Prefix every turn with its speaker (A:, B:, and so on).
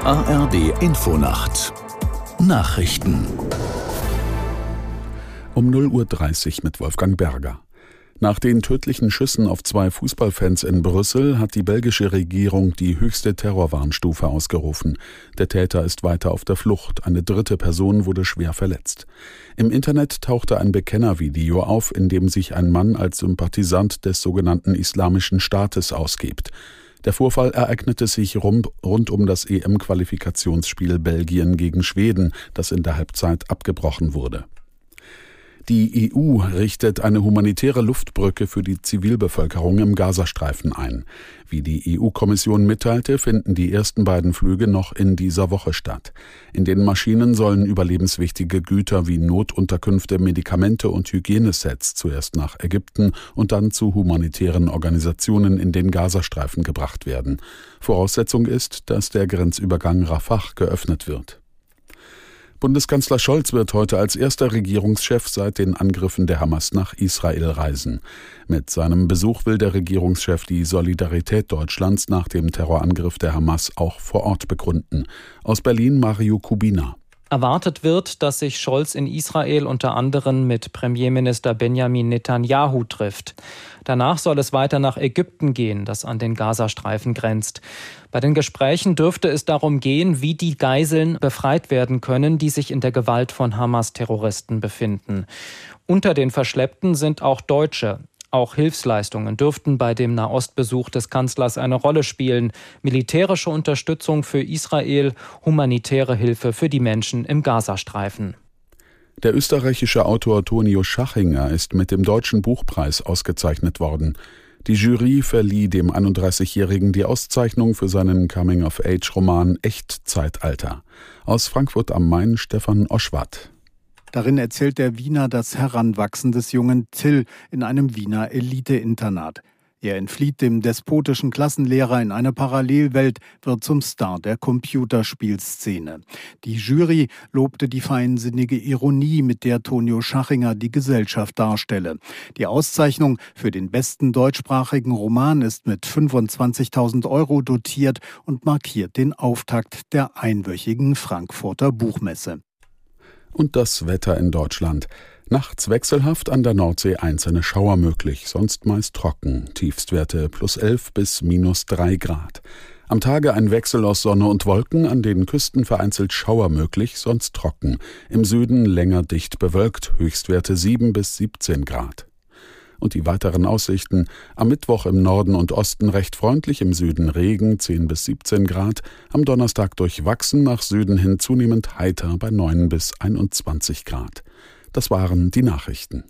A: ARD Infonacht Nachrichten
B: um 0.30 Uhr mit Wolfgang Berger. Nach den tödlichen Schüssen auf zwei Fußballfans in Brüssel hat die belgische Regierung die höchste Terrorwarnstufe ausgerufen. Der Täter ist weiter auf der Flucht. Eine dritte Person wurde schwer verletzt. Im Internet tauchte ein Bekennervideo auf, in dem sich ein Mann als Sympathisant des sogenannten Islamischen Staates ausgibt. Der Vorfall ereignete sich rund, rund um das EM-Qualifikationsspiel Belgien gegen Schweden, das in der Halbzeit abgebrochen wurde. Die EU richtet eine humanitäre Luftbrücke für die Zivilbevölkerung im Gazastreifen ein. Wie die EU-Kommission mitteilte, finden die ersten beiden Flüge noch in dieser Woche statt. In den Maschinen sollen überlebenswichtige Güter wie Notunterkünfte, Medikamente und Hygienesets zuerst nach Ägypten und dann zu humanitären Organisationen in den Gazastreifen gebracht werden. Voraussetzung ist, dass der Grenzübergang Rafah geöffnet wird. Bundeskanzler Scholz wird heute als erster Regierungschef seit den Angriffen der Hamas nach Israel reisen. Mit seinem Besuch will der Regierungschef die Solidarität Deutschlands nach dem Terrorangriff der Hamas auch vor Ort begründen. Aus Berlin Mario Kubina.
C: Erwartet wird, dass sich Scholz in Israel unter anderem mit Premierminister Benjamin Netanyahu trifft. Danach soll es weiter nach Ägypten gehen, das an den Gazastreifen grenzt. Bei den Gesprächen dürfte es darum gehen, wie die Geiseln befreit werden können, die sich in der Gewalt von Hamas-Terroristen befinden. Unter den Verschleppten sind auch Deutsche. Auch Hilfsleistungen dürften bei dem Nahostbesuch des Kanzlers eine Rolle spielen. Militärische Unterstützung für Israel, humanitäre Hilfe für die Menschen im Gazastreifen.
B: Der österreichische Autor Tonio Schachinger ist mit dem Deutschen Buchpreis ausgezeichnet worden. Die Jury verlieh dem 31-Jährigen die Auszeichnung für seinen Coming-of-Age-Roman Echtzeitalter. Aus Frankfurt am Main Stefan Oschwart.
D: Darin erzählt der Wiener das Heranwachsen des jungen Till in einem Wiener Elite-Internat. Er entflieht dem despotischen Klassenlehrer in eine Parallelwelt, wird zum Star der Computerspielszene. Die Jury lobte die feinsinnige Ironie, mit der Tonio Schachinger die Gesellschaft darstelle. Die Auszeichnung für den besten deutschsprachigen Roman ist mit 25.000 Euro dotiert und markiert den Auftakt der einwöchigen Frankfurter Buchmesse
B: und das Wetter in Deutschland. Nachts wechselhaft an der Nordsee einzelne Schauer möglich, sonst meist trocken, Tiefstwerte plus 11 bis minus 3 Grad. Am Tage ein Wechsel aus Sonne und Wolken, an den Küsten vereinzelt Schauer möglich, sonst trocken. Im Süden länger dicht bewölkt, Höchstwerte 7 bis 17 Grad und die weiteren Aussichten. Am Mittwoch im Norden und Osten recht freundlich, im Süden Regen 10 bis 17 Grad, am Donnerstag durchwachsen, nach Süden hin zunehmend heiter bei 9 bis 21 Grad. Das waren die Nachrichten.